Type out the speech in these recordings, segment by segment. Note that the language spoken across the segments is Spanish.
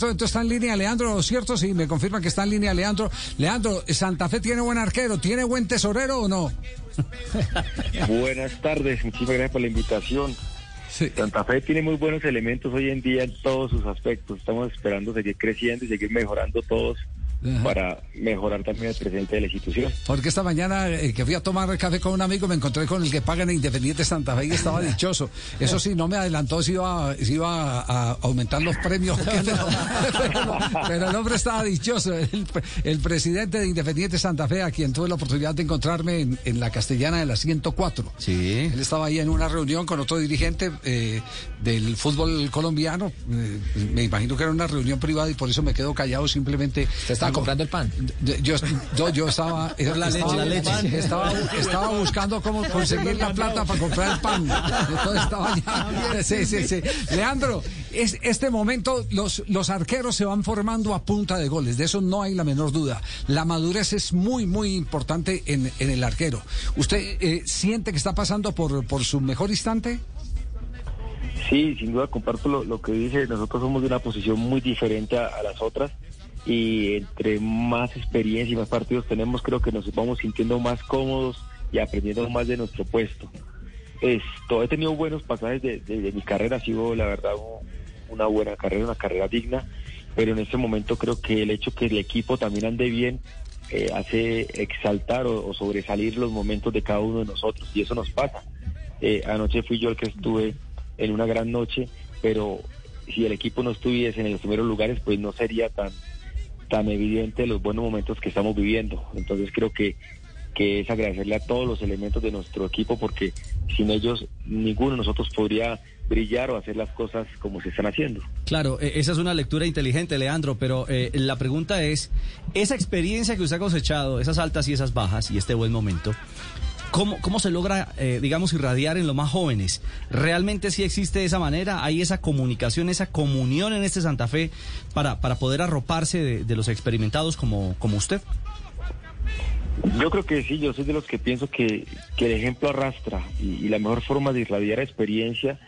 Entonces está en línea Leandro, ¿cierto? Sí, me confirma que está en línea Leandro. Leandro, ¿Santa Fe tiene buen arquero? ¿Tiene buen tesorero o no? Buenas tardes, muchísimas gracias por la invitación. Santa Fe tiene muy buenos elementos hoy en día en todos sus aspectos. Estamos esperando seguir creciendo y seguir mejorando todos para mejorar también el presente de la institución. Porque esta mañana eh, que fui a tomar café con un amigo me encontré con el que paga en Independiente Santa Fe y estaba dichoso. Eso sí, no me adelantó si iba, si iba a, aumentar los premios. pero, el hombre estaba dichoso. El, presidente de Independiente Santa Fe, a quien tuve la oportunidad de encontrarme en, la castellana de la 104. Sí. Él estaba ahí en una reunión con otro dirigente eh, del fútbol colombiano. Eh, me imagino que era una reunión privada y por eso me quedo callado simplemente comprando el pan. Yo, yo, estaba, la leche, la leche. Estaba, estaba, buscando cómo conseguir la plata para comprar el pan. Entonces estaba ya. Sí, sí, sí. Leandro, es, este momento los, los arqueros se van formando a punta de goles. De eso no hay la menor duda. La madurez es muy, muy importante en, en el arquero. ¿Usted eh, siente que está pasando por, por su mejor instante? Sí, sin duda comparto lo, que dice. Nosotros somos de una posición muy diferente a las otras y entre más experiencia y más partidos tenemos, creo que nos vamos sintiendo más cómodos y aprendiendo más de nuestro puesto. Esto, he tenido buenos pasajes de, mi carrera, ha sido la verdad una buena carrera, una carrera digna, pero en este momento creo que el hecho que el equipo también ande bien eh, hace exaltar o, sobresalir los momentos de cada uno de nosotros y eso nos pasa. Eh, anoche fui yo el que estuve en una gran noche, pero si el equipo no estuviese en los primeros lugares, pues no sería tan tan evidente los buenos momentos que estamos viviendo. Entonces creo que, que es agradecerle a todos los elementos de nuestro equipo porque sin ellos ninguno de nosotros podría brillar o hacer las cosas como se están haciendo. Claro, e, esa es una lectura inteligente, Leandro, pero eh, la pregunta es, esa experiencia que usted ha cosechado, esas altas y esas bajas y este buen momento, ¿Cómo, ¿Cómo se logra, eh, digamos, irradiar en los más jóvenes? ¿Realmente sí existe esa manera? ¿Hay esa comunicación, esa comunión en este Santa Fe para, para poder arroparse de, los experimentados como, como usted? Yo creo que sí, yo soy de los que pienso que, el ejemplo arrastra y, la mejor forma de irradiar experiencia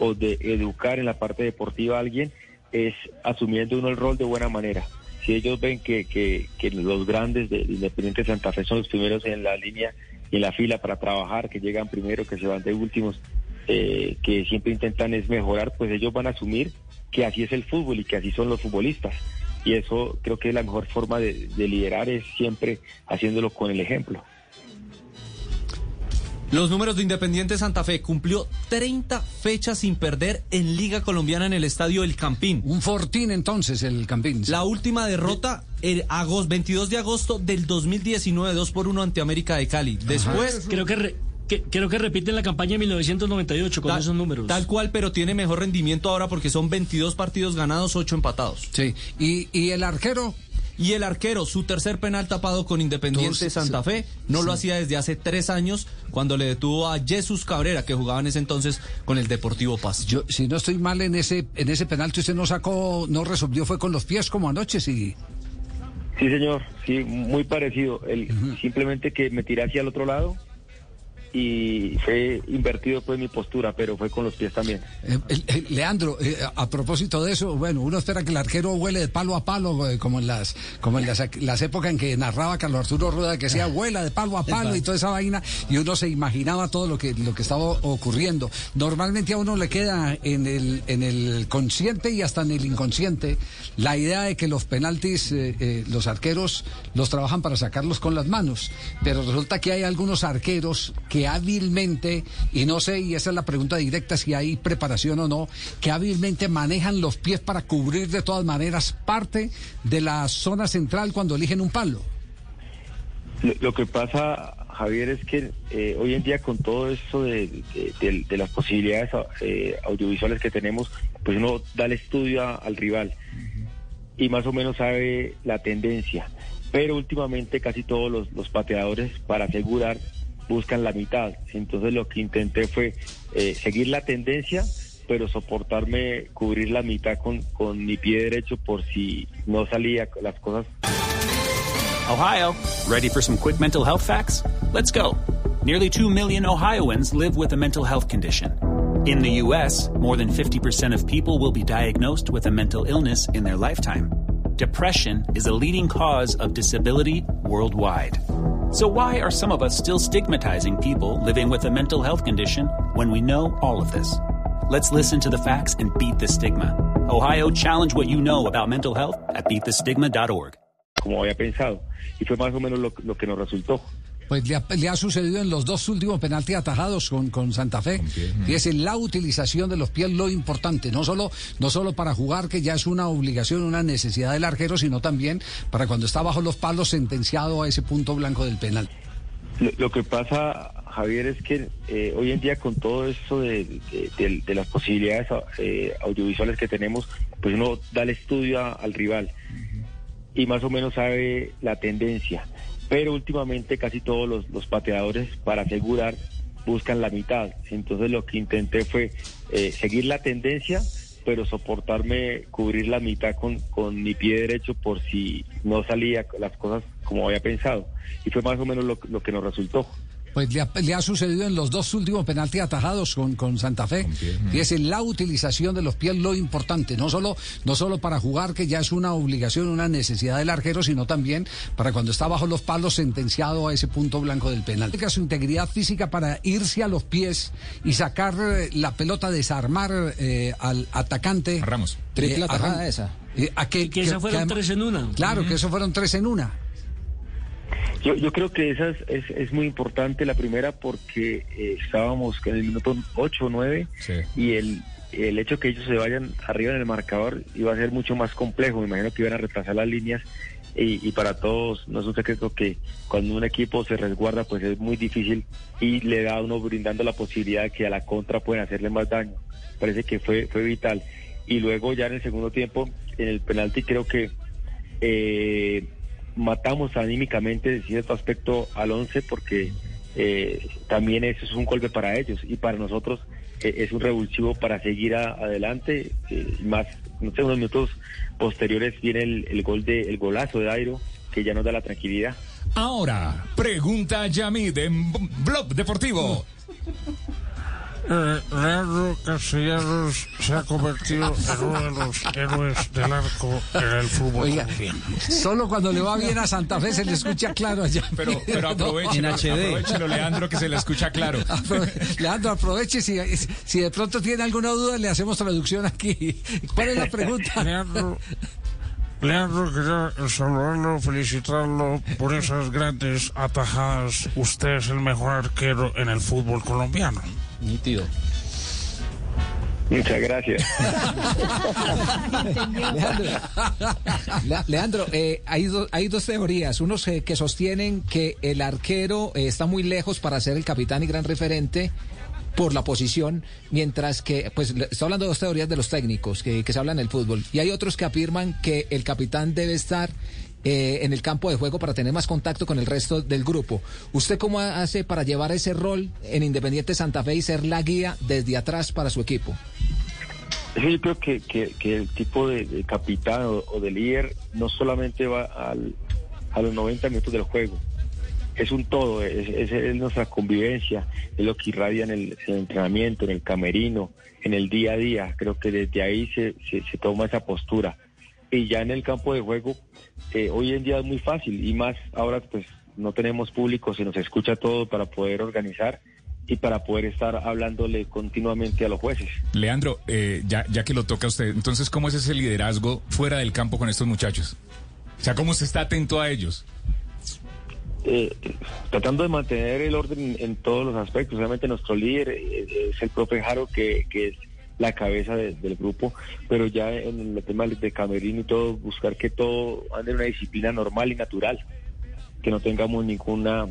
o de educar en la parte deportiva a alguien es asumiendo uno el rol de buena manera. Si ellos ven que, que, que los grandes de Independiente Santa Fe son los primeros en la línea en la fila para trabajar, que llegan primero, que se van de últimos, eh, que siempre intentan es mejorar, pues ellos van a asumir que así es el fútbol y que así son los futbolistas. Y eso creo que es la mejor forma de, de liderar es siempre haciéndolo con el ejemplo. Los números de Independiente Santa Fe cumplió 30 fechas sin perder en Liga Colombiana en el estadio El Campín. Un fortín entonces el Campín. La última derrota el agosto, 22 de agosto del 2019, 2 por 1 ante América de Cali. Después... Creo que... creo que repiten la campaña de 1998 con esos números. Tal cual, pero tiene mejor rendimiento ahora porque son 22 partidos ganados, 8 empatados. Sí, y, y el arquero y el arquero, su tercer penal tapado con Independiente Santa Fe, no lo hacía desde hace tres años cuando le detuvo a Jesús Cabrera, que jugaba en ese entonces con el Deportivo Paz. Yo, si no estoy mal en ese, en ese penal que usted no sacó, no resolvió, fue con los pies como anoche, sí. Sí, señor, sí, muy parecido. El, Simplemente que me tiré hacia el otro lado y fue invertido pues mi postura, pero fue con los pies también. Eh, eh, Leandro, eh, a propósito de eso, bueno, uno espera que el arquero huele de palo a palo, como en las como en las, épocas en que narraba Carlos Arturo Rueda, que decía huela de palo a palo y toda esa vaina, y uno se imaginaba todo lo que lo que estaba ocurriendo. Normalmente a uno le queda en el en el consciente y hasta en el inconsciente la idea de que los penaltis, los arqueros los trabajan para sacarlos con las manos, pero resulta que hay algunos arqueros que hábilmente, y no sé, y esa es la pregunta directa, si hay preparación o no, que hábilmente manejan los pies para cubrir de todas maneras parte de la zona central cuando eligen un palo. Lo, que pasa, Javier, es que eh, hoy en día con todo esto de, las posibilidades eh, audiovisuales que tenemos, pues uno da el estudio al rival. y más o menos sabe la tendencia. Pero últimamente casi todos los pateadores para asegurar buscan la mitad. Entonces lo que intenté fue eh, seguir la tendencia, pero soportarme, cubrir la mitad con, con mi pie derecho por si no salía las cosas. Ohio, ready for some quick mental health facts? Let's go. Nearly 2 million Ohioans live with a mental health condition. In the U.S., more than 50% of people will be diagnosed with a mental illness in their lifetime. Depression is a leading cause of disability worldwide. So, why are some of us still stigmatizing people living with a mental health condition when we know all of this? Let's listen to the facts and beat the stigma. Ohio, challenge what you know about mental health at beatthestigma.org. como había pensado. Y fue más o menos lo, lo que nos resultó. Pues le ha, le ha, sucedido en los dos últimos penaltis atajados con, con Santa Fe. Y es en la utilización de los pies lo importante, no solo, no solo para jugar, que ya es una obligación, una necesidad del arquero, sino también para cuando está bajo los palos sentenciado a ese punto blanco del penal. Lo, lo que pasa, Javier, es que eh, hoy en día con todo eso de, de, de, de las posibilidades eh, audiovisuales que tenemos, pues uno da el estudio a, al rival y más o menos sabe la tendencia. Pero últimamente casi todos los, los pateadores para asegurar buscan la mitad. Entonces lo que intenté fue eh, seguir la tendencia, pero soportarme, cubrir la mitad con, con mi pie derecho por si no salía las cosas como había pensado. Y fue más o menos lo, lo que nos resultó. Pues le ha, le ha, sucedido en los dos últimos penaltis atajados con, con Santa Fe. Y es en la utilización de los pies lo importante, no solo, no solo para jugar, que ya es una obligación, una necesidad del arquero, sino también para cuando está bajo los palos sentenciado a ese punto blanco del penal. Su integridad física para irse a los pies y sacar la pelota, desarmar eh, al atacante. A Ramos. Triple eh, atajada esa. Eh, a que, que, que, eso fueron que, tres en una. Claro, uh -huh. que eso fueron tres en una. Yo, yo creo que esa es, es, es, muy importante, la primera, porque eh, estábamos en el minuto 8 o 9 sí. y el, el hecho que ellos se vayan arriba en el marcador iba a ser mucho más complejo. Me imagino que iban a retrasar las líneas y, y, para todos no es un secreto que cuando un equipo se resguarda pues es muy difícil y le da a uno brindando la posibilidad de que a la contra pueden hacerle más daño. Parece que fue, fue vital. Y luego ya en el segundo tiempo, en el penalti creo que... Eh, matamos anímicamente de cierto aspecto al 11 porque eh, también eso es un golpe para ellos y para nosotros eh, es un revulsivo para seguir adelante eh, más no sé unos minutos posteriores viene el, gol de el golazo de Airo que ya nos da la tranquilidad. Ahora pregunta Yamid en Blog Deportivo eh, Leandro Castellanos se ha convertido en uno de los héroes del arco en el fútbol Oiga, Solo cuando le va bien a Santa Fe se le escucha claro allá. Pero, pero aprovechen, en HD. aprovechelo, Leandro, que se le escucha claro. Aprove Leandro, aproveche. Si, si de pronto tiene alguna duda, le hacemos traducción aquí. ¿Cuál es la pregunta? Leandro, Leandro, quería saludarlo, felicitarlo por esas grandes atajadas. Usted es el mejor arquero en el fútbol colombiano. Nítido. Muchas gracias. Leandro, Leandro eh, hay, do, hay, dos teorías. Unos eh, que sostienen que el arquero eh, está muy lejos para ser el capitán y gran referente por la posición, mientras que, pues, estoy hablando de dos teorías de los técnicos que, que se hablan en el fútbol. Y hay otros que afirman que el capitán debe estar eh, en el campo de juego para tener más contacto con el resto del grupo. ¿Usted cómo hace para llevar ese rol en Independiente Santa Fe y ser la guía desde atrás para su equipo? Yo creo que, que, el tipo de, capitán o, de líder no solamente va al, a los 90 minutos del juego, es un todo, es, es, es, nuestra convivencia, es lo que irradia en el, en el, entrenamiento, en el camerino, en el día a día. Creo que desde ahí se, se toma esa postura. Y ya en el campo de juego, eh, hoy en día es muy fácil y más ahora pues no tenemos público, se nos escucha todo para poder organizar y para poder estar hablándole continuamente a los jueces. Leandro, eh, ya, ya que lo toca usted, entonces, ¿cómo es ese liderazgo fuera del campo con estos muchachos? O sea, ¿cómo se está atento a ellos? Eh, tratando de mantener el orden en todos los aspectos. Realmente nuestro líder eh, es el profe Jaro, que, que es la cabeza de, del grupo, pero ya en el tema de camerino y todo, buscar que todo ande en una disciplina normal y natural, que no tengamos ninguna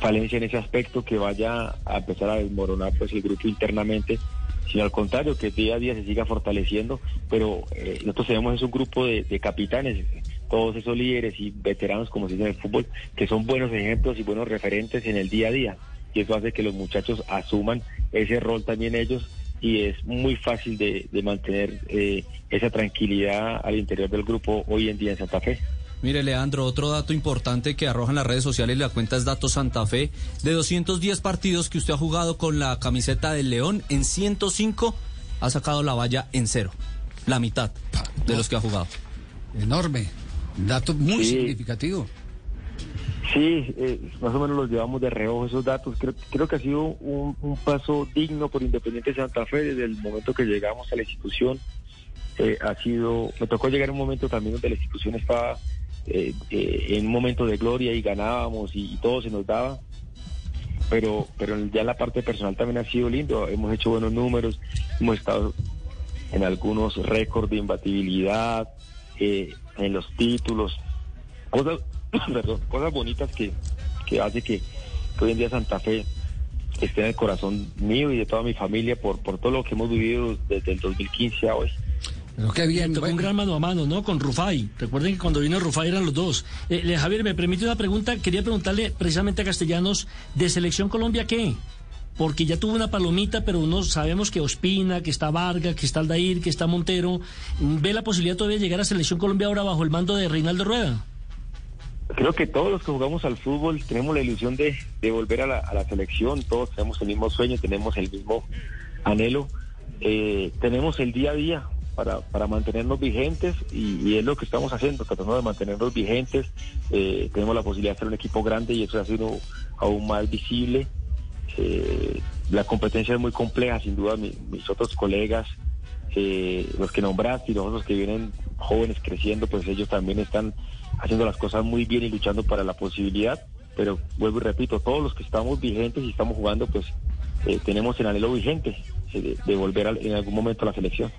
falencia en ese aspecto, que vaya a empezar a desmoronar pues el grupo internamente sino al contrario, que día a día se siga fortaleciendo, pero eh, nosotros tenemos es un grupo de, de capitanes, todos esos líderes y veteranos, como se dice en el fútbol, que son buenos ejemplos y buenos referentes en el día a día, y eso hace que los muchachos asuman ese rol también ellos y es muy fácil de, de mantener eh, esa tranquilidad al interior del grupo hoy en día en Santa Fe. Mire, Leandro, otro dato importante que arrojan las redes sociales, la cuenta es Datos Santa Fe, de 210 partidos que usted ha jugado con la camiseta del León, en 105 ha sacado la valla en cero, la mitad de los que ha jugado. Enorme, dato muy Sí. significativo. Sí, eh, más o menos los llevamos de reojo esos datos. Creo, creo que ha sido un, paso digno por Independiente Santa Fe desde el momento que llegamos a la institución. Eh, ha sido, me tocó llegar a un momento también donde la institución estaba eh, eh, en un momento de gloria y ganábamos y, y todo se nos daba. Pero, pero ya la parte personal también ha sido lindo. Hemos hecho buenos números, hemos estado en algunos récords de imbatibilidad, en los títulos, cosas, perdón, cosas bonitas que, que hace que, que hoy en día Santa Fe esté en el corazón mío y de toda mi familia por, por todo lo que hemos vivido desde el 2015 a hoy. Pero qué bien. Tocó un gran mano a mano, ¿no? Con Rufai. Recuerden que cuando vino Rufai eran los dos. Eh, Javier, me permite una pregunta. Quería preguntarle precisamente a Castellanos, ¿de Selección Colombia qué? Porque ya tuvo una palomita, pero uno sabemos que Ospina, que está Vargas, que está Aldair, que está Montero. ¿Ve la posibilidad todavía de llegar a Selección Colombia ahora bajo el mando de Reinaldo Rueda? Creo que todos los que jugamos al fútbol tenemos la ilusión de, volver a la, a la selección, todos tenemos el mismo sueño, tenemos el mismo anhelo, Eh, tenemos el día a día para, para mantenernos vigentes y, y es lo que estamos haciendo, tratando de mantenernos vigentes, Eh, tenemos la posibilidad de ser un equipo grande y eso ha sido aún más visible. Eh, la competencia es muy compleja, sin duda mi- mis otros colegas, eh, los que nombraste y los otros que vienen jóvenes creciendo, pues ellos también están haciendo las cosas muy bien y luchando para la posibilidad. Pero vuelvo y repito, todos los que estamos vigentes y estamos jugando, pues eh, tenemos el anhelo vigente eh, de, volver al- en algún momento a la selección.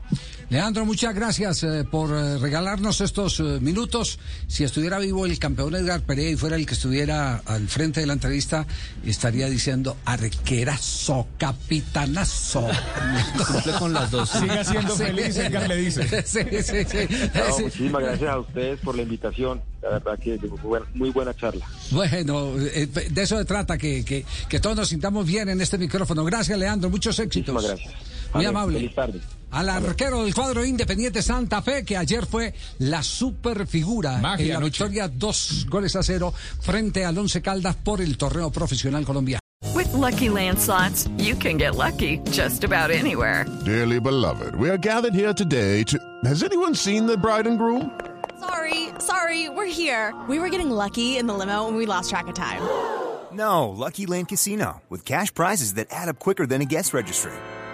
Leandro, muchas gracias eh, por eh, regalarnos estos eh, minutos. Si estuviera vivo el campeón Edgar Perea y fuera el que estuviera al frente de la entrevista, estaría diciendo arquerazo, capitanazo. Cumple con las dos. Siga siendo feliz, Edgar le dice. Sí, sí, sí. No, muchísimas gracias a ustedes por la invitación. La verdad que muy buena, muy buena charla. Bueno, eh, de eso se trata, que, que, que todos nos sintamos bien en este micrófono. Gracias, Leandro. Muchos éxitos. Muchísimas gracias. Muy amable. Feliz tarde. Al arquero del cuadro Independiente Santa Fe, que ayer fue la super figura Magia en la anoche. victoria dos goles a cero frente al Once Caldas por el torneo profesional colombiano. With Lucky Land slots, you can get lucky just about anywhere. Dearly beloved, we are gathered here today to. Has anyone seen the bride and groom? Sorry, sorry, we're here. We were getting lucky in the limo and we lost track of time. No, Lucky Land Casino, with cash prizes that add up quicker than a guest registry.